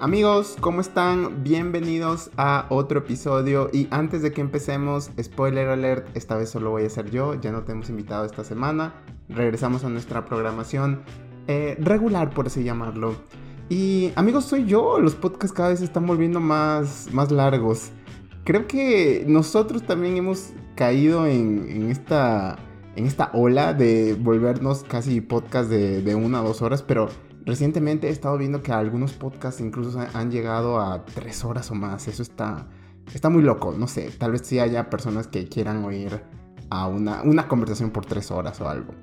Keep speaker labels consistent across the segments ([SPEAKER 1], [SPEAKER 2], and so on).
[SPEAKER 1] Amigos, ¿cómo están? Bienvenidos a otro episodio y antes de que empecemos, spoiler alert, esta vez solo voy a ser yo, ya no te hemos invitado esta semana, regresamos a nuestra programación eh, regular, por así llamarlo. Y amigos, soy yo, los podcasts cada vez se están volviendo más, más largos. Creo que nosotros también hemos caído en, esta, en esta ola de volvernos casi podcast de, de una o dos horas, pero Recientemente he estado viendo que algunos podcasts incluso han llegado a tres horas o más. Eso está, está muy loco. No sé, tal vez sí haya personas que quieran oír a una, una conversación por tres horas o algo.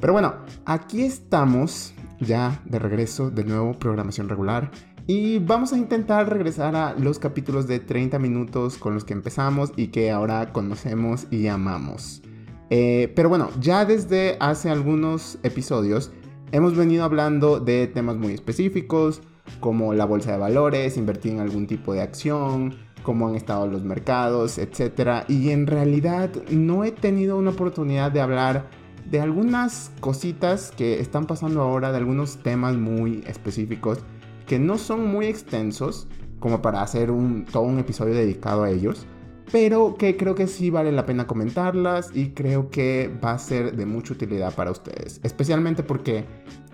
[SPEAKER 1] Pero bueno, aquí estamos ya de regreso, de nuevo, programación regular. Y vamos a intentar regresar a los capítulos de 30 minutos con los que empezamos y que ahora conocemos y amamos. Eh, pero bueno, ya desde hace algunos episodios Hemos venido hablando de temas muy específicos, como la bolsa de valores, invertir en algún tipo de acción, cómo han estado los mercados, etc. Y en realidad no he tenido una oportunidad de hablar de algunas cositas que están pasando ahora, de algunos temas muy específicos que no son muy extensos como para hacer un, todo un episodio dedicado a ellos pero que creo que sí vale la pena comentarlas y creo que va a ser de mucha utilidad para ustedes, especialmente porque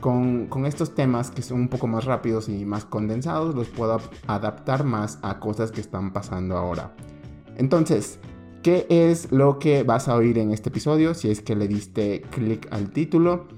[SPEAKER 1] con, estos temas que son un poco más rápidos y más condensados los puedo adaptar más a cosas que están pasando ahora. Entonces, ¿qué es lo que vas a oír en este episodio si es que le diste clic al título?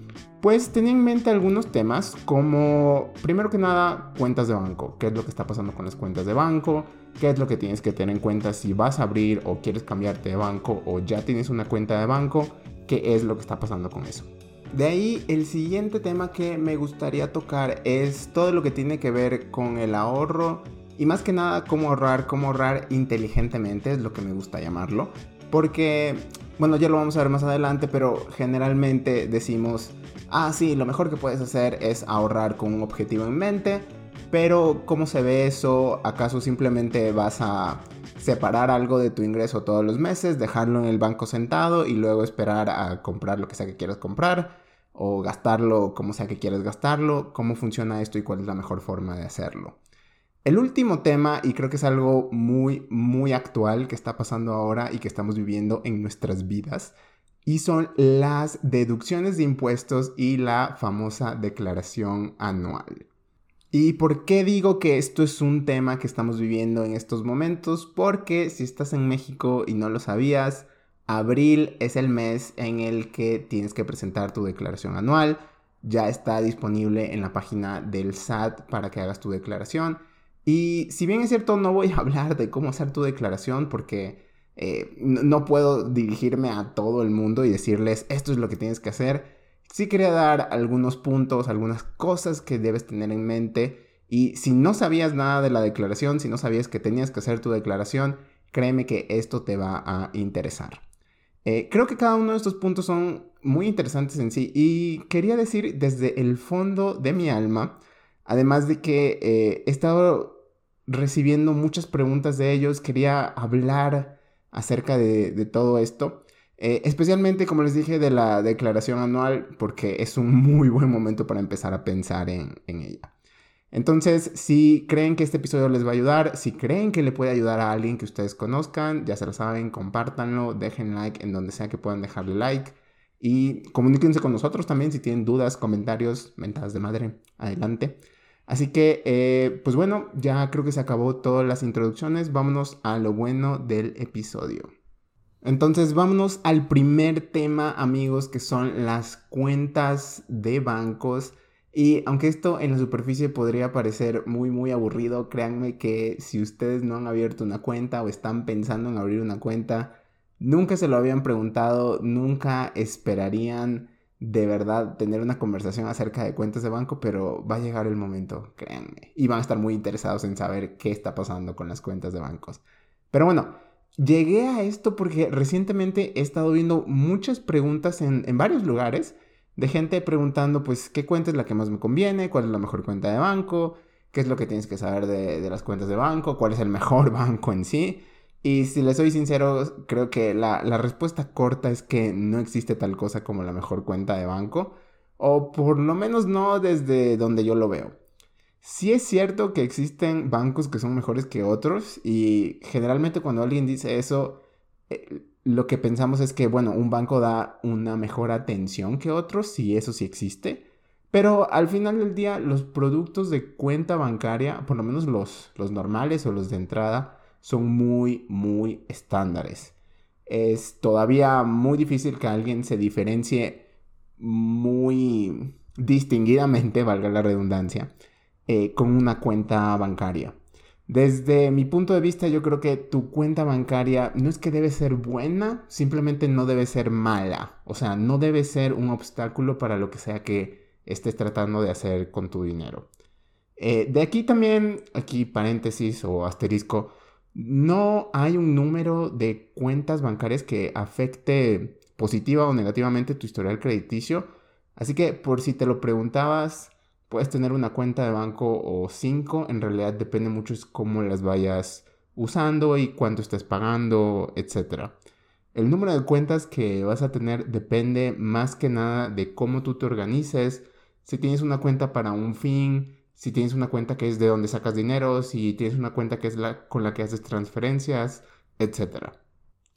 [SPEAKER 1] Pues tenía en mente algunos temas como, primero que nada, cuentas de banco. ¿Qué es lo que está pasando con las cuentas de banco? ¿Qué es lo que tienes que tener en cuenta si vas a abrir o quieres cambiarte de banco o ya tienes una cuenta de banco? ¿Qué es lo que está pasando con eso? De ahí el siguiente tema que me gustaría tocar es todo lo que tiene que ver con el ahorro y más que nada cómo ahorrar, cómo ahorrar inteligentemente es lo que me gusta llamarlo. Porque, bueno, ya lo vamos a ver más adelante, pero generalmente decimos ah, sí, lo mejor que puedes hacer es ahorrar con un objetivo en mente, pero ¿cómo se ve eso? ¿Acaso simplemente vas a separar algo de tu ingreso todos los meses, dejarlo en el banco sentado y luego esperar a comprar lo que sea que quieras comprar? ¿O gastarlo como sea que quieras gastarlo? ¿Cómo funciona esto y cuál es la mejor forma de hacerlo? El último tema, y creo que es algo muy, muy actual que está pasando ahora y que estamos viviendo en nuestras vidas, y son las deducciones de impuestos y la famosa declaración anual. ¿Y por qué digo que esto es un tema que estamos viviendo en estos momentos? Porque si estás en México y no lo sabías, abril es el mes en el que tienes que presentar tu declaración anual. Ya está disponible en la página del SAT para que hagas tu declaración. Y si bien es cierto, no voy a hablar de cómo hacer tu declaración porque eh, no, puedo dirigirme a todo el mundo y decirles esto es lo que tienes que hacer. Sí quería dar algunos puntos, algunas cosas que debes tener en mente. Y si no sabías nada de la declaración, si no sabías que tenías que hacer tu declaración, créeme que esto te va a interesar. Eh, creo que cada uno de estos puntos son muy interesantes en sí y quería decir desde el fondo de mi alma, además de que eh, he estado recibiendo muchas preguntas de ellos, quería hablar acerca de, todo esto. Eh, especialmente, como les dije, de la declaración anual, porque es un muy buen momento para empezar a pensar en, ella. Entonces, si creen que este episodio les va a ayudar, si creen que le puede ayudar a alguien que ustedes conozcan, ya se lo saben, compártanlo, dejen like en donde sea que puedan dejarle like y comuníquense con nosotros también si tienen dudas, comentarios, mentadas de madre, adelante. Así que, eh, pues bueno, ya creo que se acabó todas las introducciones. Vámonos a lo bueno del episodio. Entonces, vámonos al primer tema, amigos, que son las cuentas de bancos. Y aunque esto en la superficie podría parecer muy, muy aburrido, créanme que si ustedes no han abierto una cuenta o están pensando en abrir una cuenta, nunca se lo habían preguntado, nunca esperarían de verdad tener una conversación acerca de cuentas de banco, pero va a llegar el momento, créanme. Y van a estar muy interesados en saber qué está pasando con las cuentas de bancos. Pero bueno, llegué a esto porque recientemente he estado viendo muchas preguntas en, varios lugares de gente preguntando, pues, ¿qué cuenta es la que más me conviene? ¿Cuál es la mejor cuenta de banco? ¿Qué es lo que tienes que saber de, de las cuentas de banco? ¿Cuál es el mejor banco en sí? Y si les soy sincero, creo que la, respuesta corta es que no existe tal cosa como la mejor cuenta de banco, o por lo menos no desde donde yo lo veo. Sí es cierto que existen bancos que son mejores que otros y generalmente cuando alguien dice eso, eh, lo que pensamos es que, bueno, un banco da una mejor atención que otros, y eso sí existe. Pero al final del día, los productos de cuenta bancaria, por lo menos los, los normales o los de entrada, son muy, muy estándares. Es todavía muy difícil que alguien se diferencie muy distinguidamente, valga la redundancia, eh, con una cuenta bancaria. Desde mi punto de vista, yo creo que tu cuenta bancaria no es que debe ser buena, simplemente no debe ser mala. O sea, no debe ser un obstáculo para lo que sea que estés tratando de hacer con tu dinero. Eh, de aquí también, aquí paréntesis o asterisco, no hay un número de cuentas bancarias que afecte positiva o negativamente tu historial crediticio. Así que por si te lo preguntabas, puedes tener una cuenta de banco o cinco. En realidad depende mucho de cómo las vayas usando y cuánto estés pagando, etc. El número de cuentas que vas a tener depende más que nada de cómo tú te organices. Si tienes una cuenta para un fin, si tienes una cuenta que es de donde sacas dinero, si tienes una cuenta que es la con la que haces transferencias, etc.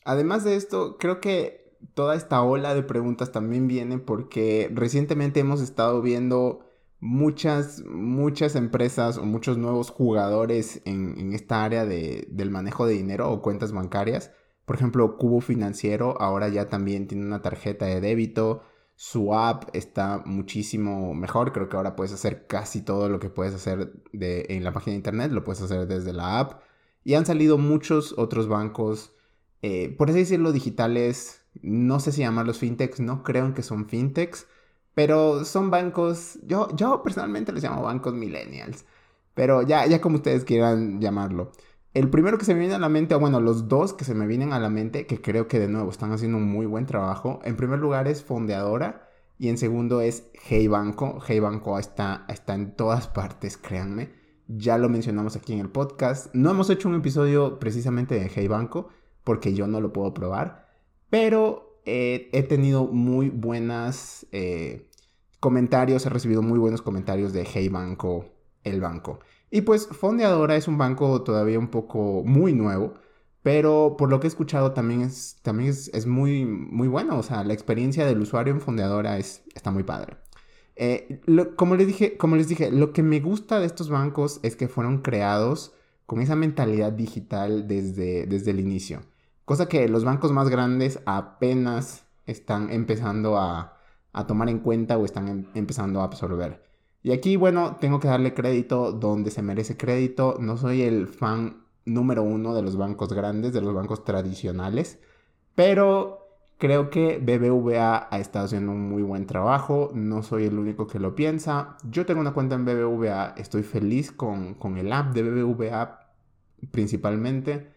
[SPEAKER 1] Además de esto, creo que toda esta ola de preguntas también viene porque recientemente hemos estado viendo muchas, muchas empresas o muchos nuevos jugadores en, esta área del manejo de dinero o cuentas bancarias. Por ejemplo, Cubo Financiero ahora ya también tiene una tarjeta de débito su app está muchísimo mejor. Creo que ahora puedes hacer casi todo lo que puedes hacer de, en la página de internet, lo puedes hacer desde la app. Y han salido muchos otros bancos, eh, por así decirlo, digitales. No sé si llamarlos fintechs, no creo que son fintechs, pero son bancos, yo, yo personalmente les llamo bancos millennials. Pero ya, ya como ustedes quieran llamarlo. El primero que se me viene a la mente, o bueno, los dos que se me vienen a la mente, que creo que de nuevo están haciendo un muy buen trabajo. En primer lugar es Fondeadora y en segundo es Hey Banco. Hey Banco está, está en todas partes, créanme. Ya lo mencionamos aquí en el podcast. No hemos hecho un episodio precisamente de Hey Banco porque yo no lo puedo probar, pero eh, he tenido muy buenas eh, comentarios, he recibido muy buenos comentarios de Hey Banco, el banco. Y pues Fondeadora es un banco todavía un poco muy nuevo, pero por lo que he escuchado también es, también es, muy, muy bueno. O sea, la experiencia del usuario en Fondeadora es, está muy padre. Eh, como, les dije, como les dije, lo que me gusta de estos bancos es que fueron creados con esa mentalidad digital desde, desde el inicio. Cosa que los bancos más grandes apenas están empezando a, tomar en cuenta o están em, empezando a absorber. Y aquí, bueno, tengo que darle crédito donde se merece crédito. No soy el fan número uno de los bancos grandes, de los bancos tradicionales, pero creo que BBVA ha estado haciendo un muy buen trabajo. No soy el único que lo piensa. Yo tengo una cuenta en BBVA, estoy feliz con, el app de BBVA principalmente,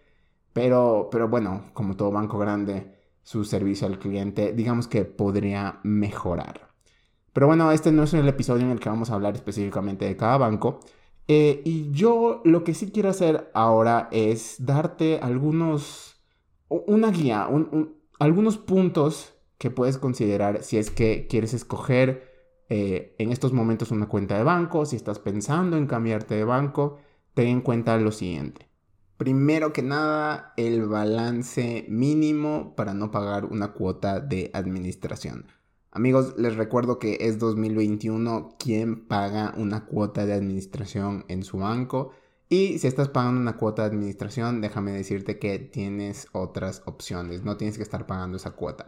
[SPEAKER 1] pero, pero bueno, como todo banco grande, su servicio al cliente, digamos que podría mejorar. Pero bueno, este no es el episodio en el que vamos a hablar específicamente de cada banco. Eh, y yo lo que sí quiero hacer ahora es darte algunos, una guía, algunos puntos que puedes considerar si es que quieres escoger eh, en estos momentos una cuenta de banco, si estás pensando en cambiarte de banco, ten en cuenta lo siguiente. Primero que nada, el balance mínimo para no pagar una cuota de administración. Amigos, les recuerdo que es 2021 quien paga una cuota de administración en su banco. Y si estás pagando una cuota de administración, déjame decirte que tienes otras opciones. No tienes que estar pagando esa cuota.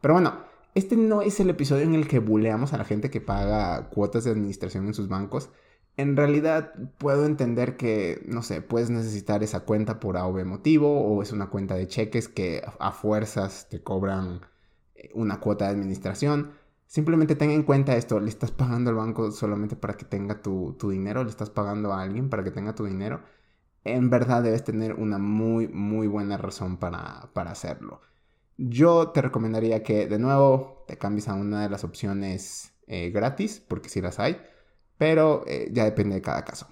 [SPEAKER 1] Pero bueno, este no es el episodio en el que buleamos a la gente que paga cuotas de administración en sus bancos. En realidad puedo entender que, no sé, puedes necesitar esa cuenta por AV motivo o es una cuenta de cheques que a fuerzas te cobran una cuota de administración. Simplemente ten en cuenta esto, le estás pagando al banco solamente para que tenga tu, dinero, le estás pagando a alguien para que tenga tu dinero. En verdad debes tener una muy, muy buena razón para, hacerlo. Yo te recomendaría que de nuevo te cambies a una de las opciones eh, gratis, porque si las hay, pero eh, ya depende de cada caso.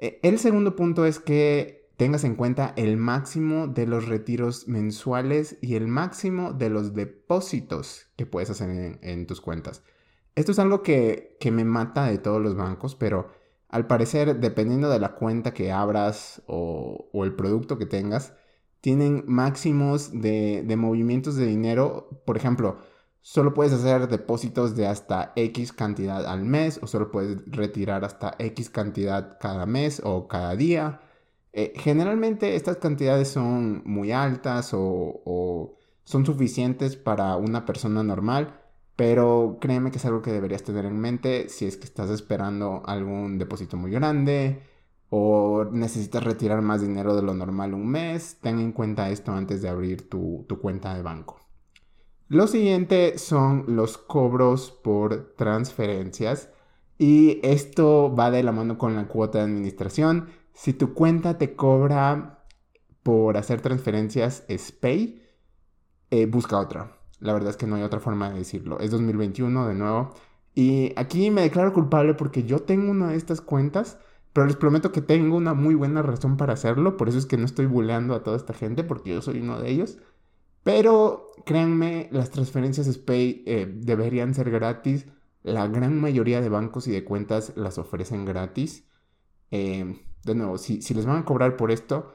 [SPEAKER 1] Eh, el segundo punto es que tengas en cuenta el máximo de los retiros mensuales y el máximo de los depósitos que puedes hacer en, tus cuentas. Esto es algo que, me mata de todos los bancos, pero Al parecer, dependiendo de la cuenta que abras o, el producto que tengas, tienen máximos de, de movimientos de dinero. Por ejemplo, solo puedes hacer depósitos de hasta X cantidad al mes o solo puedes retirar hasta X cantidad cada mes o cada día. Eh, generalmente estas cantidades son muy altas o, son suficientes para una persona normal, pero créeme que es algo que deberías tener en mente si es que estás esperando algún depósito muy grande o necesitas retirar más dinero de lo normal un mes. Ten en cuenta esto antes de abrir tu, tu cuenta de banco. Lo siguiente son los cobros por transferencias y esto va de la mano con la cuota de administración. Si tu cuenta te cobra por hacer transferencias SPAY, eh, busca otra. La verdad es que no hay otra forma de decirlo. Es 2021 de nuevo. Y aquí me declaro culpable porque yo tengo una de estas cuentas, pero les prometo que tengo una muy buena razón para hacerlo. Por eso es que no estoy buleando a toda esta gente porque yo soy uno de ellos. Pero créanme, las transferencias SPAY eh, deberían ser gratis. La gran mayoría de bancos y de cuentas las ofrecen gratis. Eh, de nuevo, si, les van a cobrar por esto,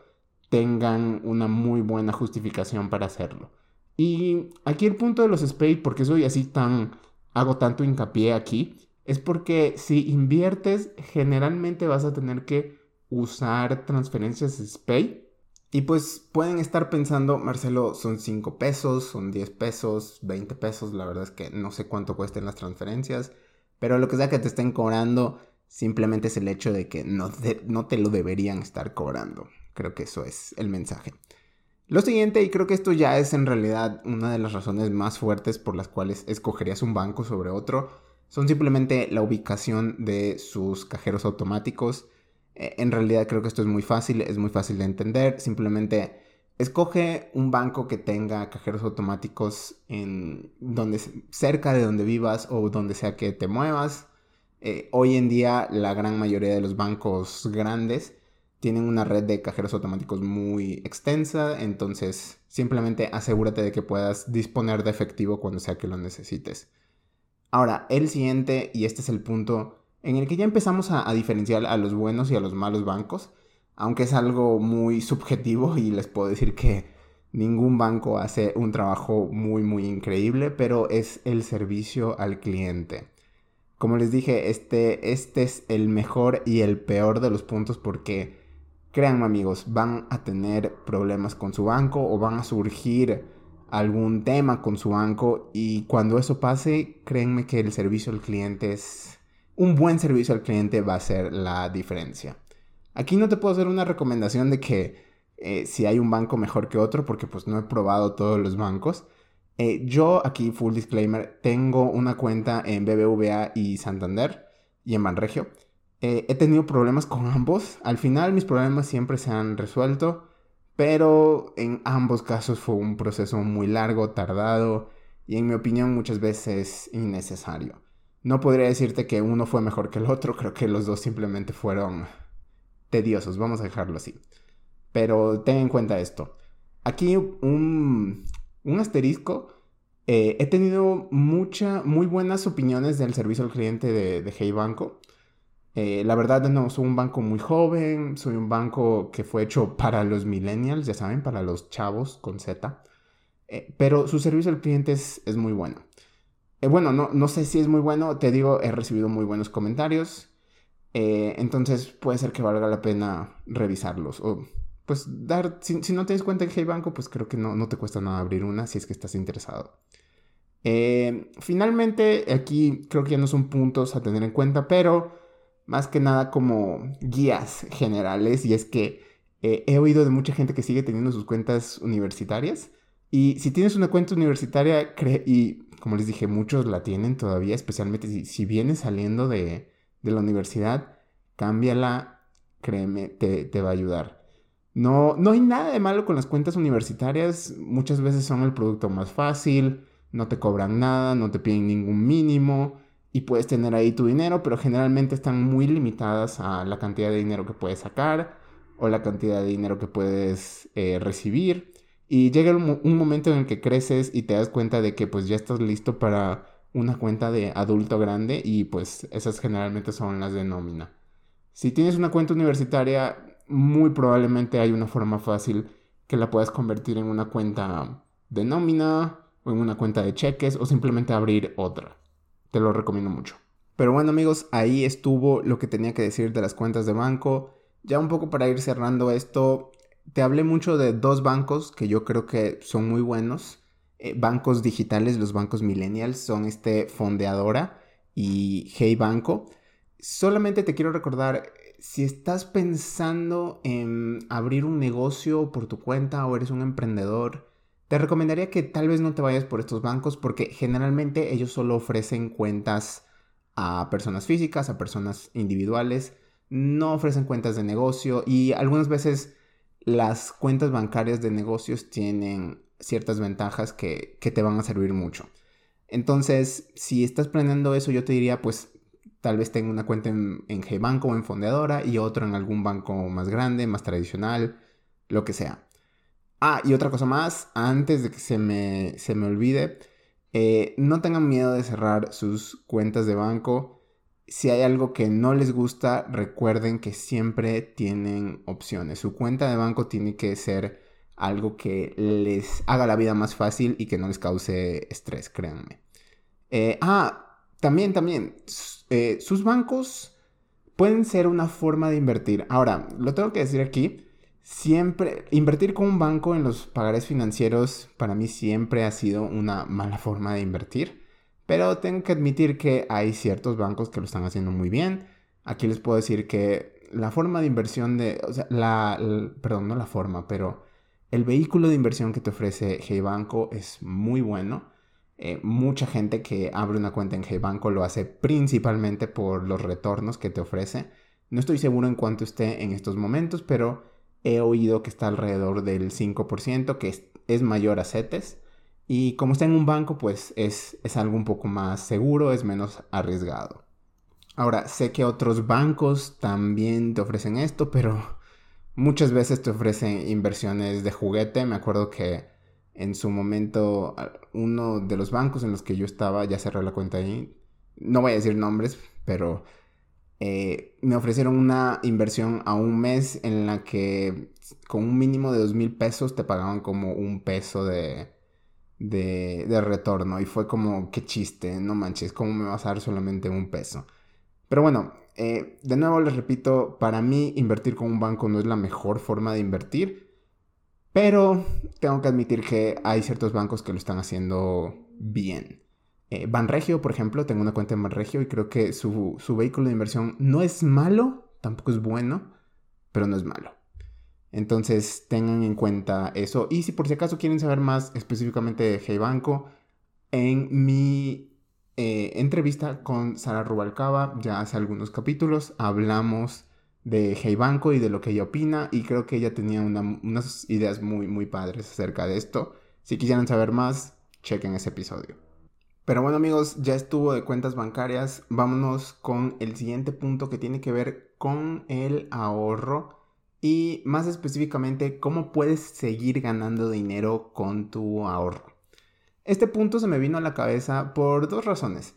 [SPEAKER 1] tengan una muy buena justificación para hacerlo. Y aquí el punto de los SPAY, porque soy así tan, hago tanto hincapié aquí, es porque si inviertes, generalmente vas a tener que usar transferencias SPAY. Y pues pueden estar pensando, Marcelo, son 5 pesos, son 10 pesos, 20 pesos, la verdad es que no sé cuánto cuesten las transferencias, pero lo que sea que te estén cobrando, Simplemente es el hecho de que no, no te lo deberían estar cobrando. Creo que eso es el mensaje. Lo siguiente, y creo que esto ya es en realidad una de las razones más fuertes por las cuales escogerías un banco sobre otro, son simplemente la ubicación de sus cajeros automáticos. E, en realidad creo que esto es muy fácil, es muy fácil de entender. Simplemente escoge un banco que tenga cajeros automáticos en donde cerca de donde vivas o donde sea que te muevas. Eh, hoy en día la gran mayoría de los bancos grandes tienen una red de cajeros automáticos muy extensa, entonces simplemente asegúrate de que puedas disponer de efectivo cuando sea que lo necesites. Ahora, el siguiente, y este es el punto en el que ya empezamos a, diferenciar a los buenos y a los malos bancos, aunque es algo muy subjetivo y les puedo decir que ningún banco hace un trabajo muy muy increíble, pero es el servicio al cliente. Como les dije, este, este es el mejor y el peor de los puntos porque, créanme amigos, van a tener problemas con su banco o van a surgir algún tema con su banco y cuando eso pase, créanme que el servicio al cliente es... Un buen servicio al cliente va a ser la diferencia. Aquí no te puedo hacer una recomendación de que eh, si hay un banco mejor que otro porque pues no he probado todos los bancos. Eh, yo aquí, full disclaimer, tengo una cuenta en BBVA y Santander y en Banregio. Eh, he tenido problemas con ambos. Al final mis problemas siempre se han resuelto, pero en ambos casos fue un proceso muy largo, tardado y en mi opinión muchas veces innecesario. No podría decirte que uno fue mejor que el otro, creo que los dos simplemente fueron tediosos, vamos a dejarlo así. Pero ten en cuenta esto. Aquí un, un asterisco. Eh, he tenido mucha, muy buenas opiniones del servicio al cliente de, Hey Banco. Eh, la verdad, no, soy un banco muy joven, soy un banco que fue hecho para los millennials, ya saben, para los chavos con Z. Eh, pero su servicio al cliente es, es muy bueno. Bueno, no, no sé si es muy bueno, te digo, he recibido muy buenos comentarios. entonces puede ser que valga la pena revisarlos. O pues dar, si, no te das cuenta en Hey Banco, pues creo que no, no, te cuesta nada abrir una si es que estás interesado. Eh, finalmente, aquí creo que ya no son puntos a tener en cuenta, pero más que nada como guías generales, y es que eh, he oído de mucha gente que sigue teniendo sus cuentas universitarias, y si tienes una cuenta universitaria, y como les dije, muchos la tienen todavía, especialmente si, vienes saliendo de, de la universidad, cámbiala, créeme, te, te va a ayudar. No, no hay nada de malo con las cuentas universitarias. Muchas veces son el producto más fácil, no te cobran nada, no te piden ningún mínimo y puedes tener ahí tu dinero, pero generalmente están muy limitadas a la cantidad de dinero que puedes sacar o la cantidad de dinero que puedes eh, recibir. Y llega un, momento en el que creces y te das cuenta de que pues ya estás listo para una cuenta de adulto grande y pues esas generalmente son las de nómina. Si tienes una cuenta universitaria, muy probablemente hay una forma fácil que la puedas convertir en una cuenta de nómina o en una cuenta de cheques o simplemente abrir otra. Te lo recomiendo mucho. Pero bueno amigos, ahí estuvo lo que tenía que decir de las cuentas de banco. Ya un poco para ir cerrando esto, te hablé mucho de dos bancos que yo creo que son muy buenos. Eh, bancos digitales, los bancos millennials, son este Fondeadora y Hey Banco. Solamente te quiero recordar, si estás pensando en abrir un negocio por tu cuenta o eres un emprendedor, te recomendaría que tal vez no te vayas por estos bancos porque generalmente ellos solo ofrecen cuentas a personas físicas, a personas individuales, no ofrecen cuentas de negocio y algunas veces las cuentas bancarias de negocios tienen ciertas ventajas que, te van a servir mucho. Entonces, si estás planeando eso, yo te diría, pues tal vez tenga una cuenta en, en G-Banco o en Fondeadora y otra en algún banco más grande, más tradicional, lo que sea. Ah, y otra cosa más, antes de que se me, se me olvide, eh, no tengan miedo de cerrar sus cuentas de banco si hay algo que no les gusta, recuerden que siempre tienen opciones. Su cuenta de banco tiene que ser algo que les haga la vida más fácil y que no les cause estrés, créanme. Eh, ah, también, también, eh, sus bancos pueden ser una forma de invertir. Ahora, lo tengo que decir aquí, siempre, invertir con un banco en los pagares financieros para mí siempre ha sido una mala forma de invertir. Pero tengo que admitir que hay ciertos bancos que lo están haciendo muy bien. Aquí les puedo decir que la forma de inversión de, o sea, la, perdón, no la forma, pero el vehículo de inversión que te ofrece Hey Banco es muy bueno. Eh, mucha gente que abre una cuenta en Hey Banco lo hace principalmente por los retornos que te ofrece. No estoy seguro en cuánto esté en estos momentos, pero he oído que está alrededor del 5%, que es, es mayor a CETES. Y como está en un banco, pues es, algo un poco más seguro, es menos arriesgado. Ahora, sé que otros bancos también te ofrecen esto, pero muchas veces te ofrecen inversiones de juguete. Me acuerdo que en su momento uno de los bancos en los que yo estaba, ya cerré la cuenta ahí, no voy a decir nombres, pero eh, me ofrecieron una inversión a un mes en la que con un mínimo de dos mil pesos te pagaban como un peso de, retorno. Y fue como, qué chiste, no manches, ¿cómo me vas a dar solamente un peso? Pero bueno, eh, de nuevo les repito, para mí invertir con un banco no es la mejor forma de invertir. Pero tengo que admitir que hay ciertos bancos que lo están haciendo bien. Eh, Banregio, por ejemplo, tengo una cuenta en Banregio y creo que su, su vehículo de inversión no es malo, tampoco es bueno, pero no es malo. Entonces tengan en cuenta eso. Y si por si acaso quieren saber más específicamente de Hey Banco, en mi eh, entrevista con Sara Rubalcaba, ya hace algunos capítulos, hablamos de Hey Banco y de lo que ella opina. Y creo que ella tenía unas ideas muy, muy padres acerca de esto. Si quisieran saber más, chequen ese episodio. Pero bueno amigos, ya estuvo de cuentas bancarias. Vámonos con el siguiente punto que tiene que ver con el ahorro y más específicamente cómo puedes seguir ganando dinero con tu ahorro. Este punto se me vino a la cabeza por dos razones.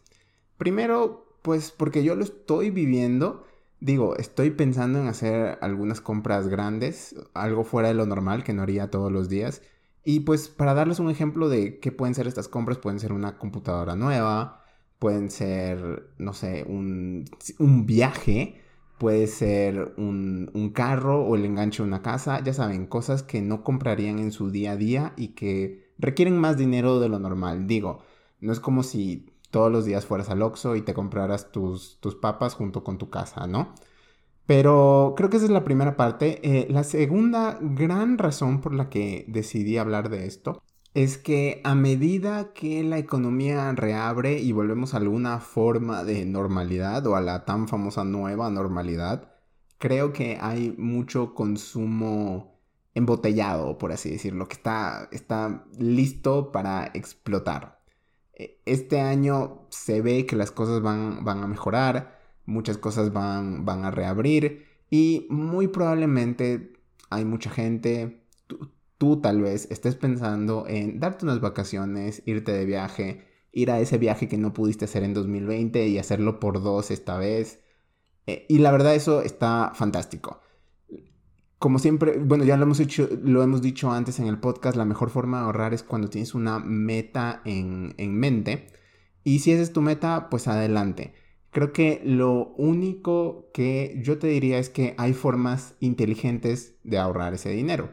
[SPEAKER 1] Primero, pues porque yo lo estoy viviendo. Digo, estoy pensando en hacer algunas compras grandes, algo fuera de lo normal que no haría todos los días. Y pues para darles un ejemplo de qué pueden ser estas compras, pueden ser una computadora nueva, pueden ser, no sé, un, un viaje puede ser un, carro o el enganche de una casa, ya saben, cosas que no comprarían en su día a día y que requieren más dinero de lo normal. Digo, no es como si todos los días fueras al Oxxo y te compraras tus, tus papas junto con tu casa, ¿no? Pero creo que esa es la primera parte. Eh, la segunda gran razón por la que decidí hablar de esto es que a medida que la economía reabre y volvemos a alguna forma de normalidad o a la tan famosa nueva normalidad, creo que hay mucho consumo embotellado, por así decirlo, que está, está listo para explotar. E, este año se ve que las cosas van, van a mejorar, muchas cosas van, van a reabrir y muy probablemente hay mucha gente, tú tal vez estés pensando en darte unas vacaciones, irte de viaje, ir a ese viaje que no pudiste hacer en 2020 y hacerlo por dos esta vez. Eh, y la verdad eso está fantástico. Como siempre, bueno, ya lo hemos, hecho, lo hemos dicho antes en el podcast, la mejor forma de ahorrar es cuando tienes una meta en, en mente. Y si esa es tu meta, pues adelante. Creo que lo único que yo te diría es que hay formas inteligentes de ahorrar ese dinero.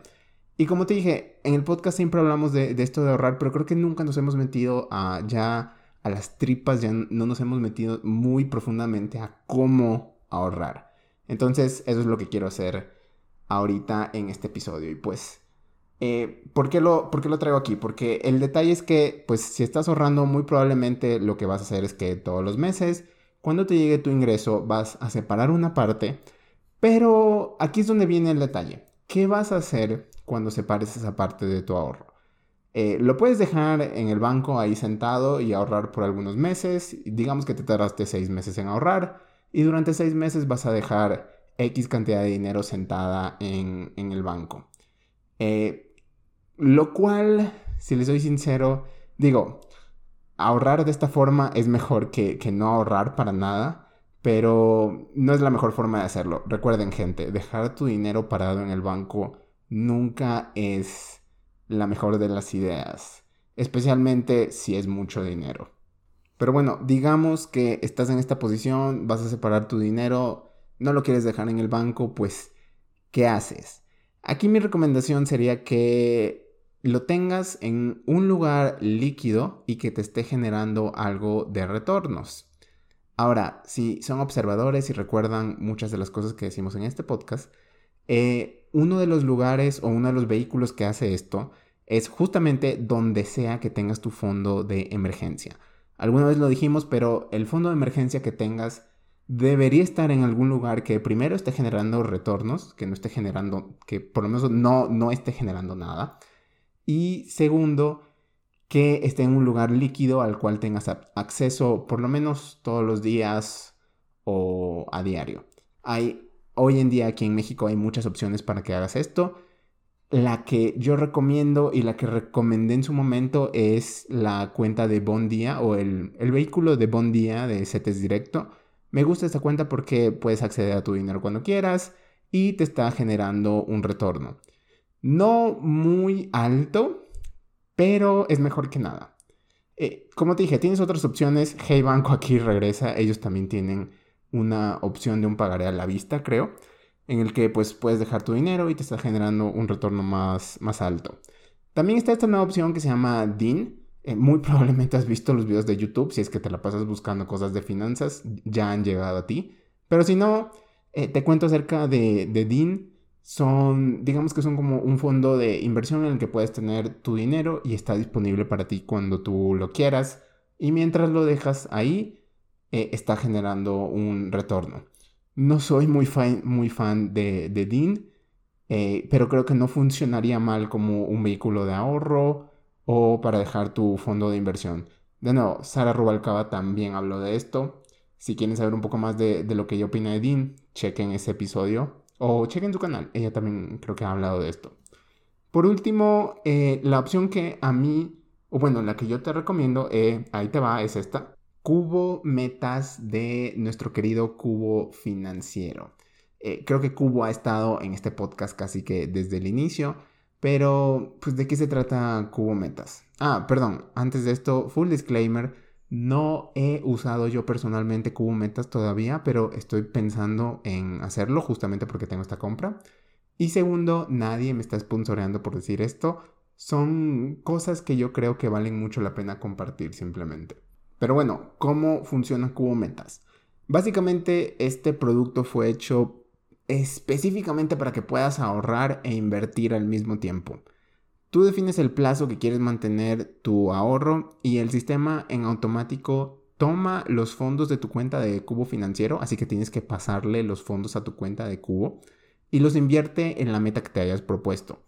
[SPEAKER 1] Y como te dije, en el podcast siempre hablamos de, esto de ahorrar, pero creo que nunca nos hemos metido a ya a las tripas, ya no nos hemos metido muy profundamente a cómo ahorrar. Entonces, eso es lo que quiero hacer ahorita en este episodio. Y pues, eh, ¿por, qué lo, ¿por qué lo traigo aquí? Porque el detalle es que, pues, si estás ahorrando, muy probablemente lo que vas a hacer es que todos los meses, cuando te llegue tu ingreso, vas a separar una parte. Pero aquí es donde viene el detalle. ¿Qué vas a hacer cuando separes esa parte de tu ahorro? Eh, lo puedes dejar en el banco ahí sentado y ahorrar por algunos meses. Digamos que te tardaste seis meses en ahorrar y durante seis meses vas a dejar X cantidad de dinero sentada en, el banco. Eh, lo cual, si les soy sincero, digo, ahorrar de esta forma es mejor que, que no ahorrar para nada, pero no es la mejor forma de hacerlo. Recuerden gente, dejar tu dinero parado en el banco nunca es la mejor de las ideas, especialmente si es mucho dinero. Pero bueno, digamos que estás en esta posición, vas a separar tu dinero, no lo quieres dejar en el banco, pues, ¿qué haces? Aquí mi recomendación sería que lo tengas en un lugar líquido y que te esté generando algo de retornos. Ahora, si son observadores y recuerdan muchas de las cosas que decimos en este podcast, eh, uno de los lugares o uno de los vehículos que hace esto es justamente donde sea que tengas tu fondo de emergencia. Alguna vez lo dijimos, pero el fondo de emergencia que tengas debería estar en algún lugar que primero esté generando retornos, que no esté generando, que por lo menos no, no esté generando nada. Y segundo, que esté en un lugar líquido al cual tengas acceso por lo menos todos los días o a diario. Hay, hoy en día aquí en México hay muchas opciones para que hagas esto. La que yo recomiendo y la que recomendé en su momento es la cuenta de Bondía o el, vehículo de Bondía de CETES Directo. Me gusta esta cuenta porque puedes acceder a tu dinero cuando quieras y te está generando un retorno. No muy alto, pero es mejor que nada. Eh, como te dije, tienes otras opciones. Hey Banco aquí regresa. Ellos también tienen una opción de un pagaré a la vista, creo en el que pues puedes dejar tu dinero y te está generando un retorno más, más alto. También está esta nueva opción que se llama DIN. Eh, muy probablemente has visto los videos de YouTube, si es que te la pasas buscando cosas de finanzas, ya han llegado a ti. Pero si no, eh, te cuento acerca de, de DIN. Son, digamos que son como un fondo de inversión en el que puedes tener tu dinero y está disponible para ti cuando tú lo quieras. Y mientras lo dejas ahí, eh, está generando un retorno. No soy muy fan, muy fan de, de Dean, eh, pero creo que no funcionaría mal como un vehículo de ahorro o para dejar tu fondo de inversión. De nuevo, Sara Rubalcaba también habló de esto. Si quieren saber un poco más de, lo que yo opino de Dean, chequen ese episodio o chequen su canal. Ella también creo que ha hablado de esto. Por último, eh, la opción que a mí, o bueno, la que yo te recomiendo, ahí te va, es esta cubo metas de nuestro querido cubo financiero. Eh, creo que Cubo ha estado en este podcast casi que desde el inicio, pero pues de qué se trata Cubo Metas. Ah, perdón, antes de esto, full disclaimer, no he usado yo personalmente Cubo Metas todavía, pero estoy pensando en hacerlo justamente porque tengo esta compra. Y segundo, nadie me está sponsoreando por decir esto. Son cosas que yo creo que valen mucho la pena compartir simplemente. Pero bueno, ¿cómo funciona Cubo Metas? Básicamente este producto fue hecho específicamente para que puedas ahorrar e invertir al mismo tiempo. Tú defines el plazo que quieres mantener tu ahorro y el sistema en automático toma los fondos de tu cuenta de Cubo Financiero, así que tienes que pasarle los fondos a tu cuenta de Cubo y los invierte en la meta que te hayas propuesto.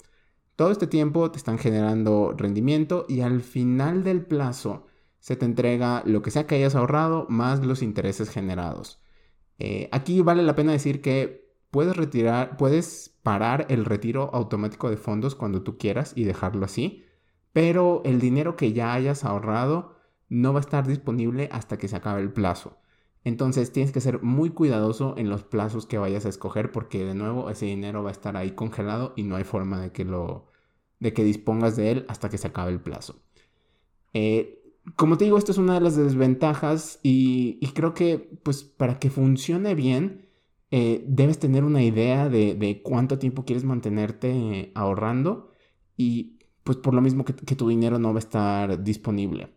[SPEAKER 1] Todo este tiempo te están generando rendimiento y al final del plazo se te entrega lo que sea que hayas ahorrado más los intereses generados. Eh, aquí vale la pena decir que puedes retirar, puedes parar el retiro automático de fondos cuando tú quieras y dejarlo así, pero el dinero que ya hayas ahorrado no va a estar disponible hasta que se acabe el plazo. Entonces tienes que ser muy cuidadoso en los plazos que vayas a escoger porque de nuevo ese dinero va a estar ahí congelado y no hay forma de que lo de que dispongas de él hasta que se acabe el plazo. Eh, como te digo, esto es una de las desventajas y, creo que pues para que funcione bien eh, debes tener una idea de, cuánto tiempo quieres mantenerte ahorrando y pues por lo mismo que, tu dinero no va a estar disponible.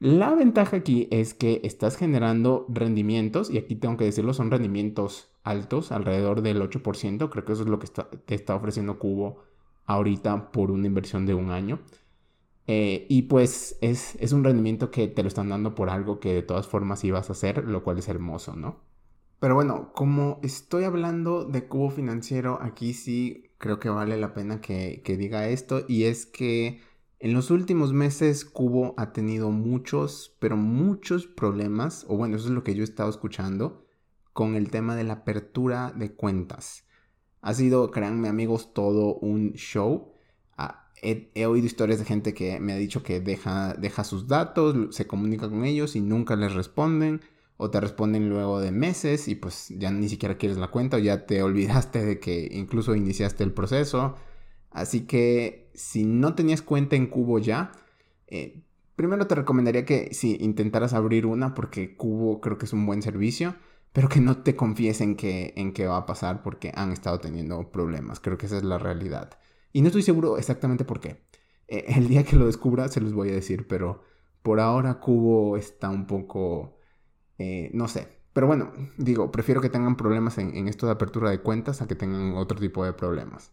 [SPEAKER 1] La ventaja aquí es que estás generando rendimientos, y aquí tengo que decirlo, son rendimientos altos, alrededor del 8%, creo que eso es lo que te está ofreciendo Cubo ahorita por una inversión de un año. Eh, y pues es, es, un rendimiento que te lo están dando por algo que de todas formas ibas a hacer, lo cual es hermoso, ¿no? Pero bueno, como estoy hablando de cubo financiero, aquí sí creo que vale la pena que, que diga esto. Y es que en los últimos meses Cubo ha tenido muchos, pero muchos problemas, o bueno, eso es lo que yo he estado escuchando, con el tema de la apertura de cuentas. Ha sido, créanme amigos, todo un show. He, oído historias de gente que me ha dicho que deja, deja sus datos, se comunica con ellos y nunca les responden. O te responden luego de meses y pues ya ni siquiera quieres la cuenta o ya te olvidaste de que incluso iniciaste el proceso. Así que si no tenías cuenta en Cubo ya, eh, primero te recomendaría que si intentaras abrir una porque Cubo creo que es un buen servicio pero que no te confíes en que, en qué va a pasar porque han estado teniendo problemas. Creo que esa es la realidad. Y no estoy seguro exactamente por qué. Eh, el día que lo descubra se los voy a decir, pero por ahora Cubo está un poco... Eh, no sé. Pero bueno, digo, prefiero que tengan problemas en, esto de apertura de cuentas a que tengan otro tipo de problemas.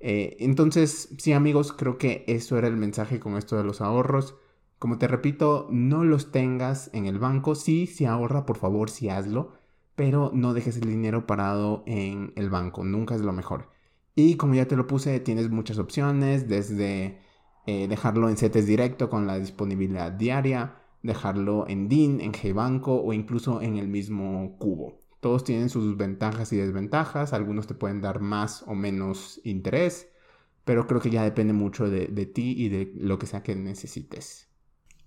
[SPEAKER 1] Eh, entonces, sí amigos, creo que eso era el mensaje con esto de los ahorros. Como te repito, no los tengas en el banco. Sí, si ahorra, por favor, sí hazlo pero no dejes el dinero parado en el banco, nunca es lo mejor. Y como ya te lo puse, tienes muchas opciones, desde eh, dejarlo en CETES directo con la disponibilidad diaria, dejarlo en DIN, en GBanco o incluso en el mismo cubo. Todos tienen sus ventajas y desventajas, algunos te pueden dar más o menos interés, pero creo que ya depende mucho de ti y de lo que sea que necesites.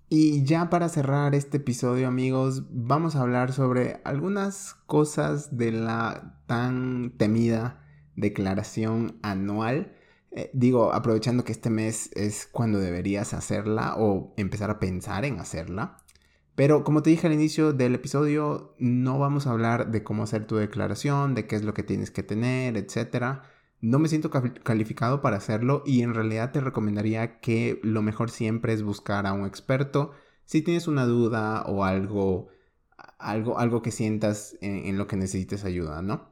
[SPEAKER 1] Y ya para cerrar este episodio amigos, vamos a hablar sobre algunas cosas de la tan temida declaración anual. Eh, digo, aprovechando que este mes es cuando deberías hacerla o empezar a pensar en hacerla. Pero como te dije al inicio del episodio, no vamos a hablar de cómo hacer tu declaración, de qué es lo que tienes que tener, etcétera no me siento calificado para hacerlo y en realidad te recomendaría que lo mejor siempre es buscar a un experto. Si tienes una duda o algo, algo, algo que sientas en, lo que necesites ayuda, ¿no?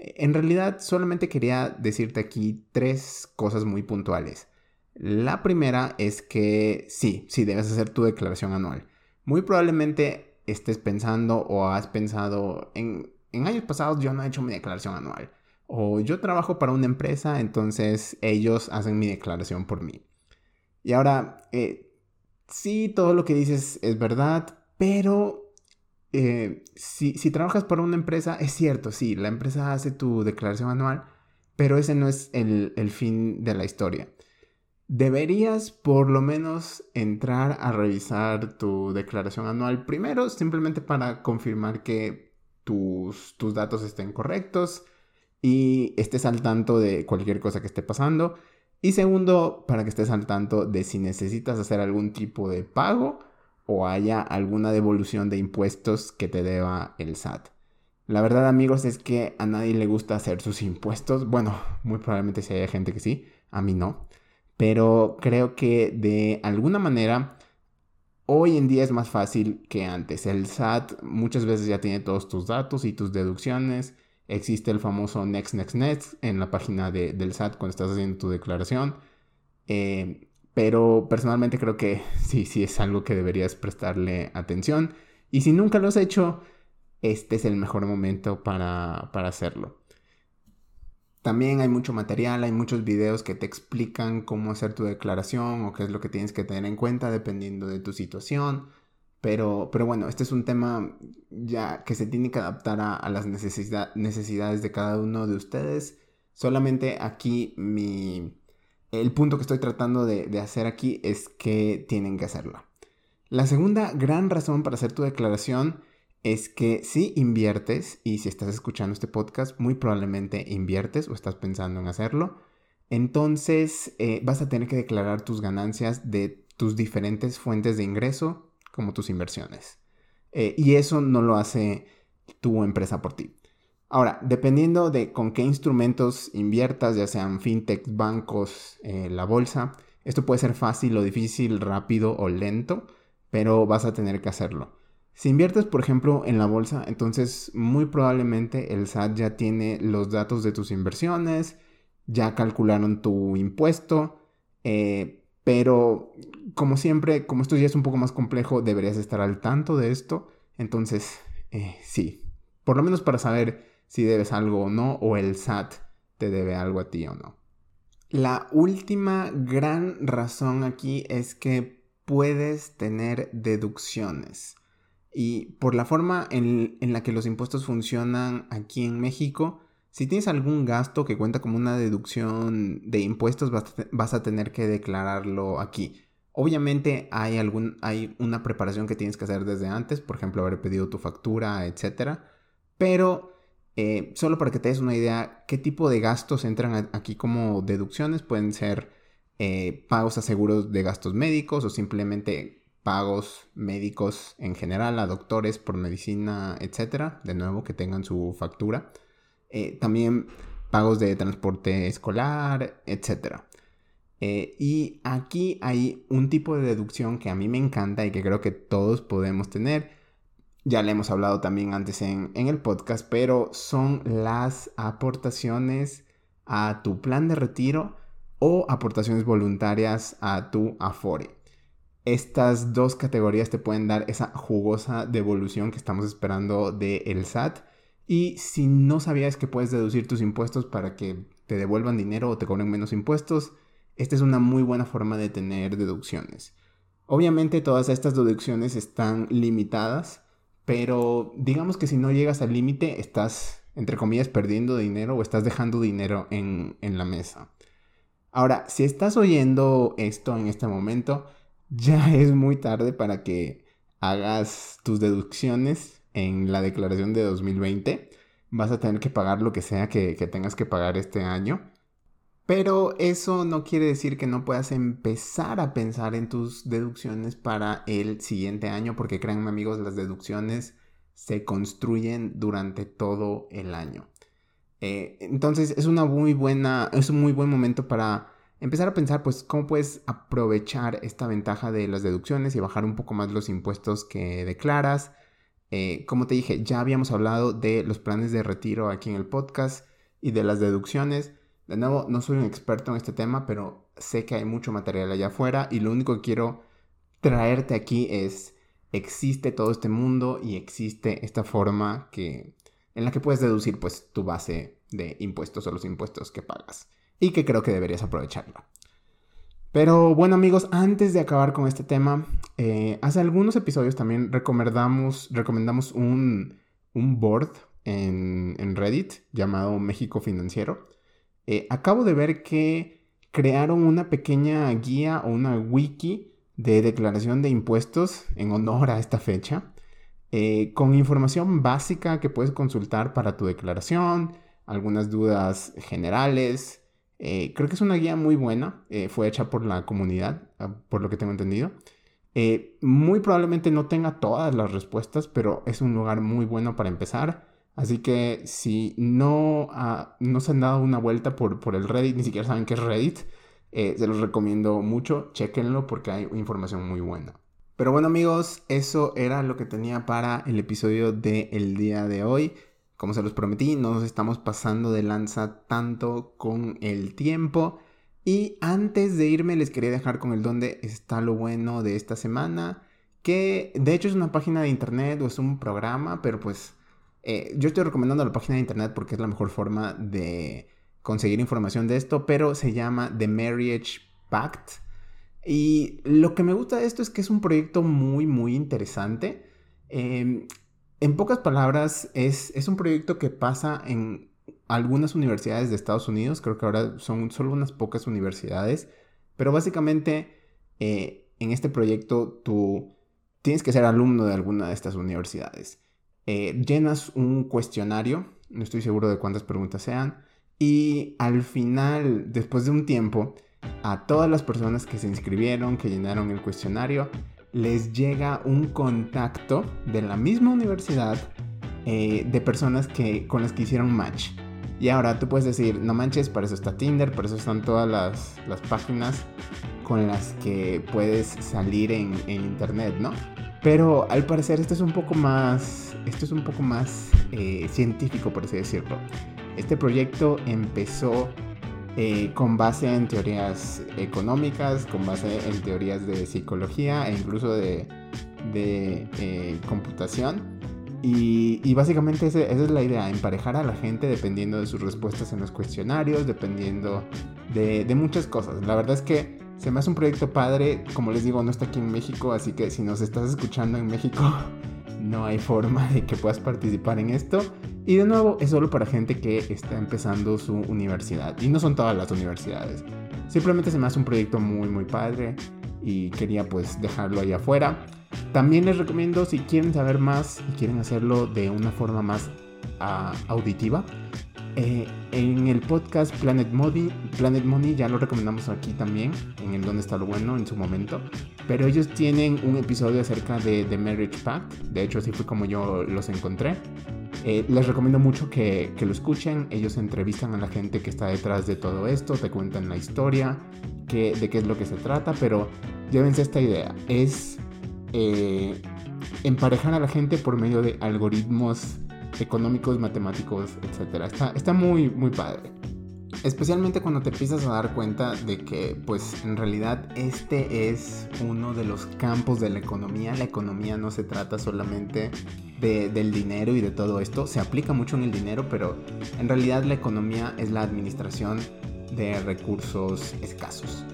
[SPEAKER 1] En realidad solamente quería decirte aquí tres cosas muy puntuales. La primera es que sí, sí debes hacer tu declaración anual. Muy probablemente estés pensando o has pensado en, en años pasados yo no he hecho mi declaración anual o yo trabajo para una empresa, entonces ellos hacen mi declaración por mí. Y ahora, eh, sí, todo lo que dices es verdad, pero eh, si, trabajas para una empresa, es cierto, sí, la empresa hace tu declaración anual, pero ese no es el, el fin de la historia. Deberías por lo menos entrar a revisar tu declaración anual primero, simplemente para confirmar que tus, tus datos estén correctos y estés al tanto de cualquier cosa que esté pasando. Y segundo, para que estés al tanto de si necesitas hacer algún tipo de pago o haya alguna devolución de impuestos que te deba el SAT. La verdad amigos es que a nadie le gusta hacer sus impuestos. Bueno, muy probablemente si haya gente que sí, a mí no. Pero creo que de alguna manera hoy en día es más fácil que antes. El SAT muchas veces ya tiene todos tus datos y tus deducciones Existe el famoso Next, Next, Next en la página del SAT cuando estás haciendo tu declaración. Eh, pero personalmente creo que sí, sí es algo que deberías prestarle atención. Y si nunca lo has hecho, este es el mejor momento para, para hacerlo. También hay mucho material, hay muchos videos que te explican cómo hacer tu declaración o qué es lo que tienes que tener en cuenta dependiendo de tu situación. Pero, pero bueno, este es un tema ya que se tiene que adaptar a, las necesidades de cada uno de ustedes. Solamente aquí mi... El punto que estoy tratando de, hacer aquí es que tienen que hacerlo. La segunda gran razón para hacer tu declaración es que si inviertes, y si estás escuchando este podcast, muy probablemente inviertes o estás pensando en hacerlo, entonces eh, vas a tener que declarar tus ganancias de tus diferentes fuentes de ingreso, como tus inversiones. Eh, y eso no lo hace tu empresa por ti. Ahora, dependiendo de con qué instrumentos inviertas, ya sean fintechs, bancos, eh, la bolsa, esto puede ser fácil o difícil, rápido o lento, pero vas a tener que hacerlo. Si inviertes, por ejemplo, en la bolsa, entonces muy probablemente el SAT ya tiene los datos de tus inversiones, ya calcularon tu impuesto, eh, pero como siempre, como esto ya es un poco más complejo, deberías estar al tanto de esto. Entonces, eh, sí, por lo menos para saber si debes algo o no, o el SAT te debe algo a ti o no. La última gran razón aquí es que puedes tener deducciones. Y por la forma en, la que los impuestos funcionan aquí en México, si tienes algún gasto que cuenta como una deducción de impuestos, vas a, tener que declararlo aquí. Obviamente hay, algún, hay una preparación que tienes que hacer desde antes, por ejemplo, haber pedido tu factura, etc. Pero eh, solo para que te des una idea, qué tipo de gastos entran aquí como deducciones, pueden ser eh, pagos a seguros de gastos médicos o simplemente pagos médicos en general a doctores por medicina, etcétera, de nuevo que tengan su factura. Eh, también pagos de transporte escolar, etcétera. Y aquí hay un tipo de deducción que a mí me encanta y que creo que todos podemos tener. Ya le hemos hablado también antes en, en el podcast, pero son las aportaciones a tu plan de retiro o aportaciones voluntarias a tu Afore estas dos categorías te pueden dar esa jugosa devolución que estamos esperando del el SAT. Y si no sabías que puedes deducir tus impuestos para que te devuelvan dinero o te cobren menos impuestos, esta es una muy buena forma de tener deducciones. Obviamente todas estas deducciones están limitadas, pero digamos que si no llegas al límite estás, entre comillas, perdiendo dinero o estás dejando dinero en, en la mesa. Ahora, si estás oyendo esto en este momento, ya es muy tarde para que hagas tus deducciones en la declaración de 2020. Vas a tener que pagar lo que sea que, tengas que pagar este año. Pero eso no quiere decir que no puedas empezar a pensar en tus deducciones para el siguiente año, porque créanme amigos, las deducciones se construyen durante todo el año. Eh, entonces es una muy buena, es un muy buen momento para empezar a pensar, pues, cómo puedes aprovechar esta ventaja de las deducciones y bajar un poco más los impuestos que declaras. Eh, como te dije, ya habíamos hablado de los planes de retiro aquí en el podcast y de las deducciones. De nuevo, no soy un experto en este tema, pero sé que hay mucho material allá afuera y lo único que quiero traerte aquí es, existe todo este mundo y existe esta forma que, en la que puedes deducir pues tu base de impuestos o los impuestos que pagas y que creo que deberías aprovecharla. Pero bueno amigos, antes de acabar con este tema, eh, hace algunos episodios también recomendamos, recomendamos un, board en, Reddit llamado México Financiero. Eh, acabo de ver que crearon una pequeña guía o una wiki de declaración de impuestos en honor a esta fecha, eh, con información básica que puedes consultar para tu declaración, algunas dudas generales, eh, creo que es una guía muy buena, fue hecha por la comunidad, ah, por lo que tengo entendido. Muy probablemente no tenga todas las respuestas, pero es un lugar muy bueno para empezar. Así que si no, ah, no se han dado una vuelta por, por el Reddit, ni siquiera saben qué es Reddit, se los recomiendo mucho, chequenlo porque hay información muy buena. Pero bueno amigos, eso era lo que tenía para el episodio del día de hoy. Como se los prometí, no nos estamos pasando de lanza tanto con el tiempo. Y antes de irme les quería dejar con el dónde está lo bueno de esta semana. Que de hecho es una página de internet o es un programa, pero pues eh, yo estoy recomendando la página de internet porque es la mejor forma de conseguir información de esto, pero se llama The Marriage Pact. Y lo que me gusta de esto es que es un proyecto muy, muy interesante. Em, en pocas palabras, es, es un proyecto que pasa en algunas universidades de Estados Unidos, creo que ahora son solo unas pocas universidades, pero básicamente eh, en este proyecto tú tienes que ser alumno de alguna de estas universidades. Eh, llenas un cuestionario, no estoy seguro de cuántas preguntas sean, y al final, después de un tiempo, a todas las personas que se inscribieron, que llenaron el cuestionario, les llega un contacto de la misma universidad eh, de personas que, con las que hicieron match. Y ahora tú puedes decir, no manches, para eso está Tinder, para eso están todas las, las páginas con las que puedes salir en, en, internet, ¿no? Pero al parecer esto es un poco más, esto es un poco más eh, científico, por así decirlo. Este proyecto empezó eh, con base en teorías económicas, con base en teorías de psicología e incluso de, de eh, computación. Y, básicamente esa, es la idea, emparejar a la gente dependiendo de sus respuestas en los cuestionarios, dependiendo de, de, muchas cosas. La verdad es que se me hace un proyecto padre, como les digo, no está aquí en México, así que si nos estás escuchando en México, no hay forma de que puedas participar en esto. Y de nuevo, es solo para gente que está empezando su universidad. Y no son todas las universidades. Simplemente se me hace un proyecto muy, muy padre y quería pues dejarlo ahí afuera. También les recomiendo si quieren saber más y quieren hacerlo de una forma más uh, auditiva. Eh, en el podcast Planet Money, Planet Money ya lo recomendamos aquí también, en el Donde está lo bueno en su momento. Pero ellos tienen un episodio acerca de The Marriage Pact. De hecho, así fue como yo los encontré. Eh, les recomiendo mucho que, que, lo escuchen. Ellos entrevistan a la gente que está detrás de todo esto, te cuentan la historia, que, de qué es lo que se trata, pero llévense esta idea. Es eh, emparejar a la gente por medio de algoritmos económicos, matemáticos, etc. Está, muy, muy padre. Especialmente cuando te empiezas a dar cuenta de que, pues, en realidad este es uno de los campos de la economía. La economía no se trata solamente de, del dinero y de todo esto. Se aplica mucho en el dinero, pero en realidad la economía es la administración de recursos escasos.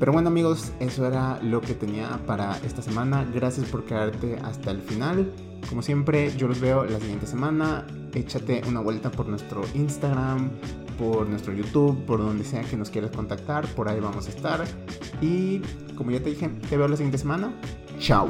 [SPEAKER 1] Pero bueno amigos, eso era lo que tenía para esta semana. Gracias por quedarte hasta el final. Como siempre, yo los veo la siguiente semana. Échate una vuelta por nuestro Instagram, por nuestro YouTube, por donde sea que nos quieras contactar. Por ahí vamos a estar. Y como ya te dije, te veo la siguiente semana. Chao.